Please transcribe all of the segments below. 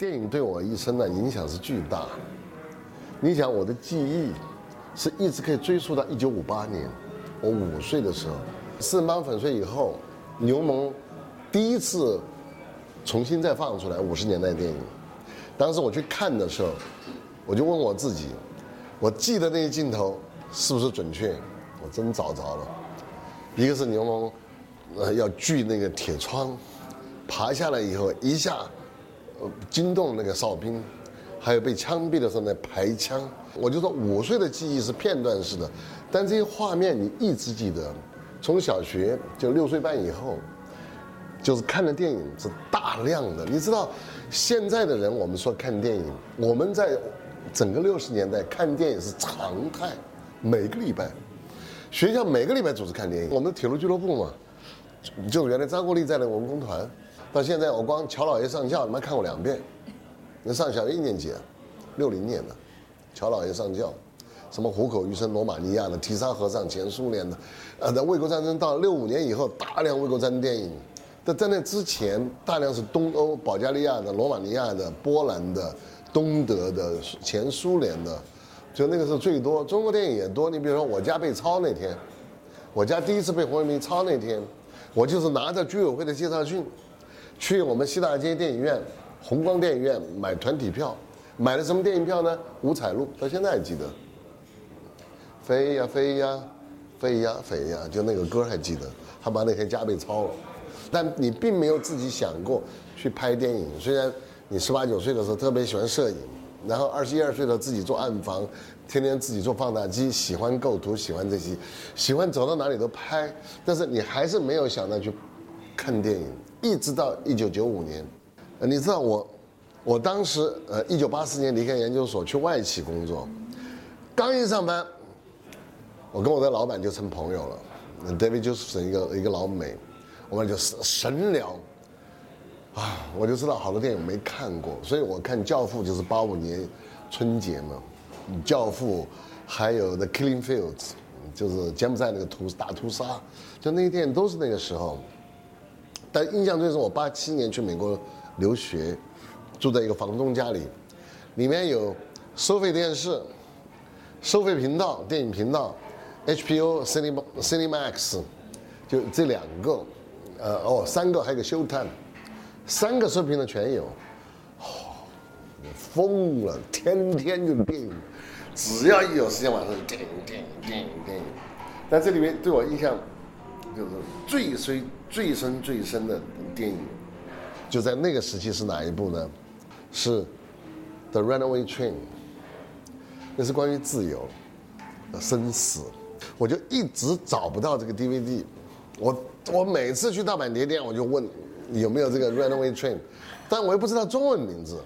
电影对我一生的影响是巨大。你想，我的记忆是一直可以追溯到一九五八年，我五岁的时候，四人帮粉碎以后，牛虻第一次重新再放出来五十年代电影。当时我去看的时候，我就问我自己，我记得那些镜头是不是准确？我真找着了，一个是牛虻呃要锯那个铁窗，爬下来以后一下。惊动那个哨兵，还有被枪毙的时候那排枪，我就说五岁的记忆是片段式的，但这些画面你一直记得。从小学就六岁半以后，就是看的电影是大量的。你知道，现在的人我们说看电影，我们在整个六十年代看电影是常态，每个礼拜，学校每个礼拜组织看电影。我们的铁路俱乐部嘛，就是原来张国立在的文工团。到现在，我光《乔老爷上轿》他妈看过两遍。那上小学一年级，六零年的《乔老爷上轿》，什么虎口余生、罗马尼亚的、提沙和尚、前苏联的，呃，在卫国战争到六五年以后，大量卫国战争电影。但在那之前，大量是东欧、保加利亚的、罗马尼亚的、波兰的、东德的、前苏联的，就那个时候最多。中国电影也多。你比如说，我家被抄那天，我家第一次被红卫兵抄那天，我就是拿着居委会的介绍信。去我们西大街电影院、红光电影院买团体票，买了什么电影票呢？五彩路，到现在还记得。飞呀飞呀，飞呀飞呀，就那个歌还记得。他把那天家被抄了，但你并没有自己想过去拍电影。虽然你十八九岁的时候特别喜欢摄影，然后二十一二岁的自己做暗房，天天自己做放大机，喜欢构图，喜欢这些，喜欢走到哪里都拍，但是你还是没有想到去看电影。一直到一九九五年，你知道我，我当时呃，一九八四年离开研究所去外企工作，刚一上班，我跟我的老板就成朋友了，David 就是一个一个老美，我们就神聊，啊，我就知道好多电影没看过，所以我看《教父》就是八五年春节嘛，《教父》，还有《The Killing Fields》，就是柬埔寨那个屠大屠杀，就那些电影都是那个时候。但印象最深，我八七年去美国留学，住在一个房东家里，里面有收费电视、收费频道、电影频道，HBO、Cinema、Cinemax，就这两个，呃哦三个，还有个 Showtime，三个收屏的全有，哦，疯了，天天就电影，只要一有时间晚上就电影电影电影电影，但这里面对我印象就是最深。最深最深的电影，就在那个时期是哪一部呢？是《The Runaway Train》，那是关于自由、生死。我就一直找不到这个 DVD，我我每次去大阪碟店，我就问有没有这个《Runaway Train》，但我又不知道中文名字。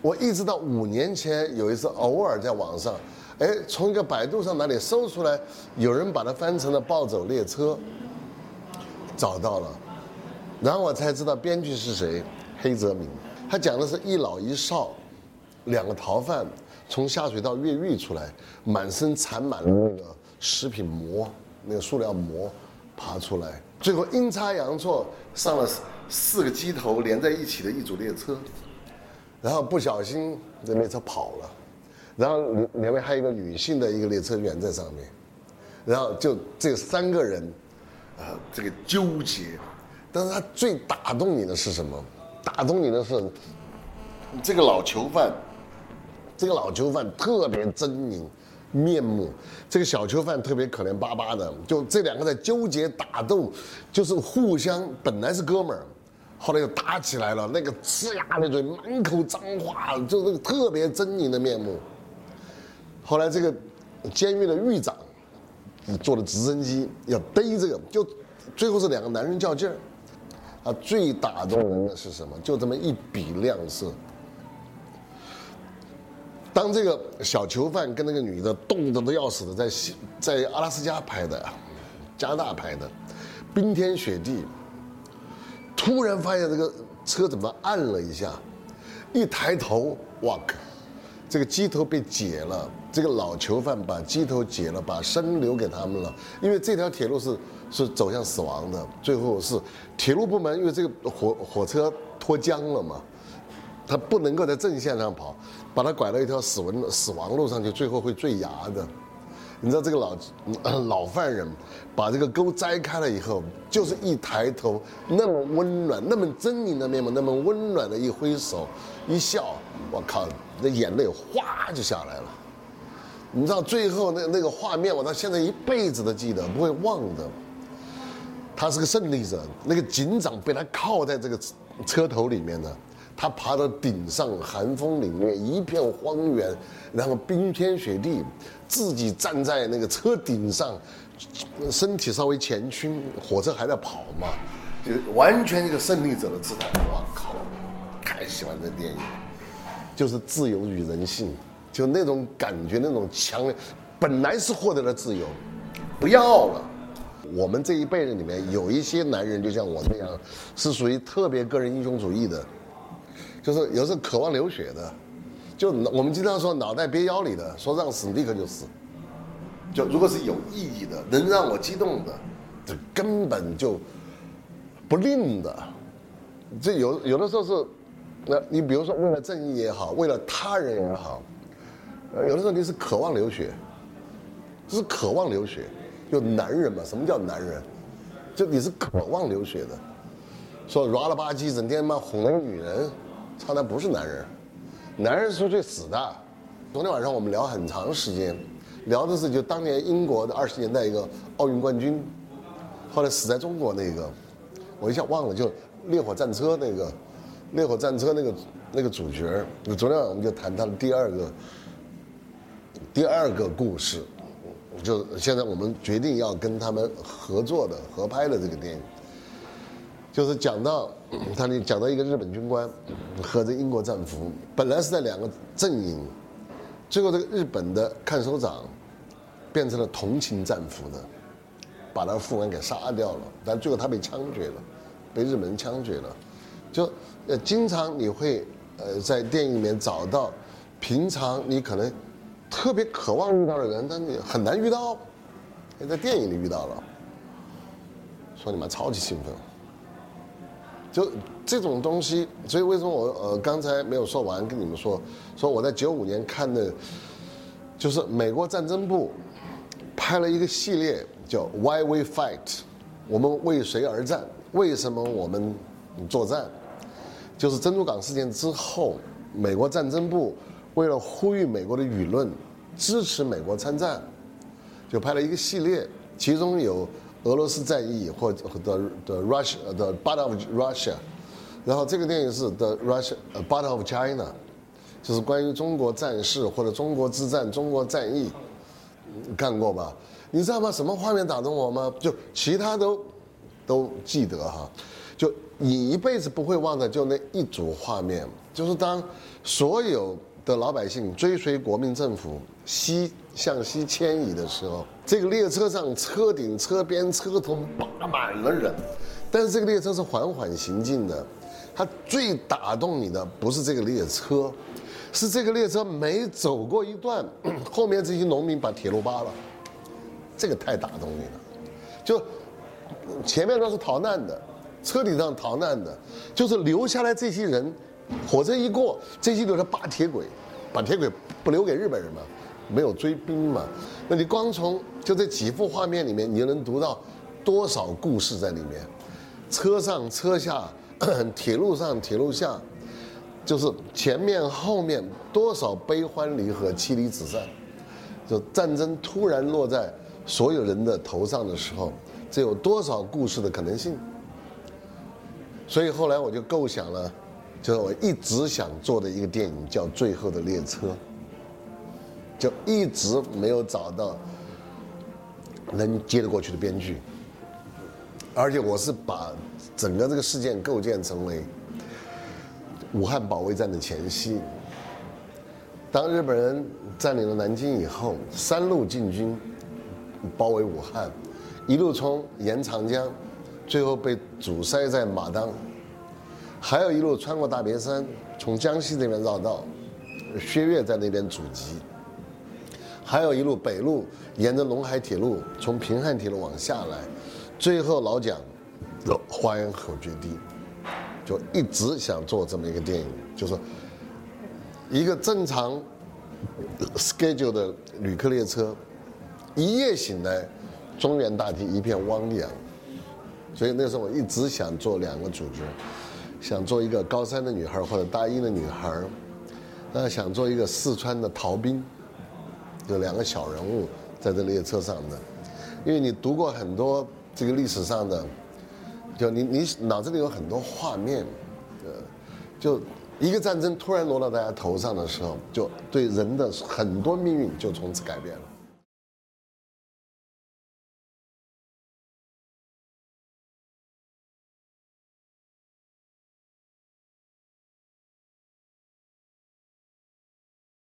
我一直到五年前有一次偶尔在网上，哎，从一个百度上哪里搜出来，有人把它翻成了《暴走列车》。找到了，然后我才知道编剧是谁，黑泽明。他讲的是一老一少，两个逃犯从下水道越狱出来，满身缠满了那个食品膜，那个塑料膜，爬出来，最后阴差阳错上了四个机头连在一起的一组列车，然后不小心这列车跑了，然后里面还有一个女性的一个列车员在上面，然后就这三个人。呃，这个纠结，但是他最打动你的是什么？打动你的是这个老囚犯，这个老囚犯特别狰狞面目，这个小囚犯特别可怜巴巴的，就这两个在纠结打斗，就是互相本来是哥们儿，后来又打起来了，那个呲牙咧嘴，满口脏话，就那个特别狰狞的面目。后来这个监狱的狱长。你坐的直升机要逮这个，就最后是两个男人较劲儿，啊，最打动人的是什么？就这么一笔亮色。当这个小囚犯跟那个女的冻得都要死的，在在阿拉斯加拍的，加拿大拍的，冰天雪地，突然发现这个车怎么按了一下，一抬头，哇！这个机头被解了，这个老囚犯把鸡头解了，把生留给他们了。因为这条铁路是是走向死亡的，最后是铁路部门因为这个火火车脱缰了嘛，他不能够在正线上跑，把他拐到一条死亡死亡路上去，最后会坠崖的。你知道这个老 老犯人把这个钩摘开了以后，就是一抬头，那么温暖、那么狰狞的面目，那么温暖的一挥手、一笑，我靠，那眼泪哗就下来了。你知道最后那那个画面，我到现在一辈子都记得，不会忘的。他是个胜利者，那个警长被他铐在这个车头里面呢。他爬到顶上，寒风凛冽，一片荒原，然后冰天雪地，自己站在那个车顶上，身体稍微前倾，火车还在跑嘛，就完全一个胜利者的姿态。我靠，太喜欢这电影，就是自由与人性，就那种感觉，那种强烈，本来是获得了自由，不要了。我们这一辈子里面有一些男人，就像我这样，是属于特别个人英雄主义的。就是有时候渴望流血的，就我们经常说脑袋憋腰里的，说让死立刻就死。就如果是有意义的，能让我激动的，这根本就不吝的。这有有的时候是，那你比如说为了正义也好，为了他人也好，有的时候你是渴望流血，是渴望流血。就男人嘛，什么叫男人？就你是渴望流血的，说软了吧唧，整天嘛哄那个女人。他那不是男人，男人是去死的。昨天晚上我们聊很长时间，聊的是就当年英国的二十年代一个奥运冠军，后来死在中国那个，我一下忘了，就烈火战车那个，烈火战车那个那个主角。昨天晚上我们就谈他的第二个第二个故事，就现在我们决定要跟他们合作的合拍的这个电影。就是讲到，他里讲到一个日本军官和这英国战俘，本来是在两个阵营，最后这个日本的看守长变成了同情战俘的，把他副官给杀掉了，但最后他被枪决了，被日本人枪决了。就呃，经常你会呃在电影里面找到，平常你可能特别渴望遇到的人，但你很难遇到，在电影里遇到了，说你们超级兴奋。就这种东西，所以为什么我呃刚才没有说完跟你们说，说我在九五年看的，就是美国战争部拍了一个系列叫《Why We Fight》，我们为谁而战？为什么我们作战？就是珍珠港事件之后，美国战争部为了呼吁美国的舆论支持美国参战，就拍了一个系列，其中有。俄罗斯战役或者的的 Russia 的 Battle of Russia，然后这个电影是 The Russia Battle of China，就是关于中国战事或者中国之战、中国战役，看过吧？你知道吗？什么画面打动我吗？就其他都都记得哈，就你一辈子不会忘的，就那一组画面，就是当所有的老百姓追随国民政府西向西迁移的时候。这个列车上车顶、车边、车头扒满了人，但是这个列车是缓缓行进的。它最打动你的不是这个列车，是这个列车每走过一段，后面这些农民把铁路扒了，这个太打动你了。就前面都是逃难的，车顶上逃难的，就是留下来这些人，火车一过，这些都是扒铁轨，把铁轨不留给日本人嘛。没有追兵嘛？那你光从就这几幅画面里面，你就能读到多少故事在里面？车上车下，铁路上铁路下，就是前面后面多少悲欢离合、妻离子散。就战争突然落在所有人的头上的时候，这有多少故事的可能性？所以后来我就构想了，就是我一直想做的一个电影，叫《最后的列车》。就一直没有找到能接得过去的编剧，而且我是把整个这个事件构建成为武汉保卫战的前夕。当日本人占领了南京以后，三路进军包围武汉，一路冲沿长江，最后被阻塞在马当；还有一路穿过大别山，从江西那边绕道，薛岳在那边阻击。还有一路北路，沿着陇海铁路从平汉铁路往下来，最后老蒋花园口决堤，就一直想做这么一个电影，就是一个正常 schedule 的旅客列车，一夜醒来，中原大地一片汪洋。所以那时候我一直想做两个主角，想做一个高三的女孩或者大一的女孩，那想做一个四川的逃兵，有两个小人物在这列车上的，因为你读过很多这个历史上的，就你你脑子里有很多画面，呃，就一个战争突然落到大家头上的时候，就对人的很多命运就从此改变了。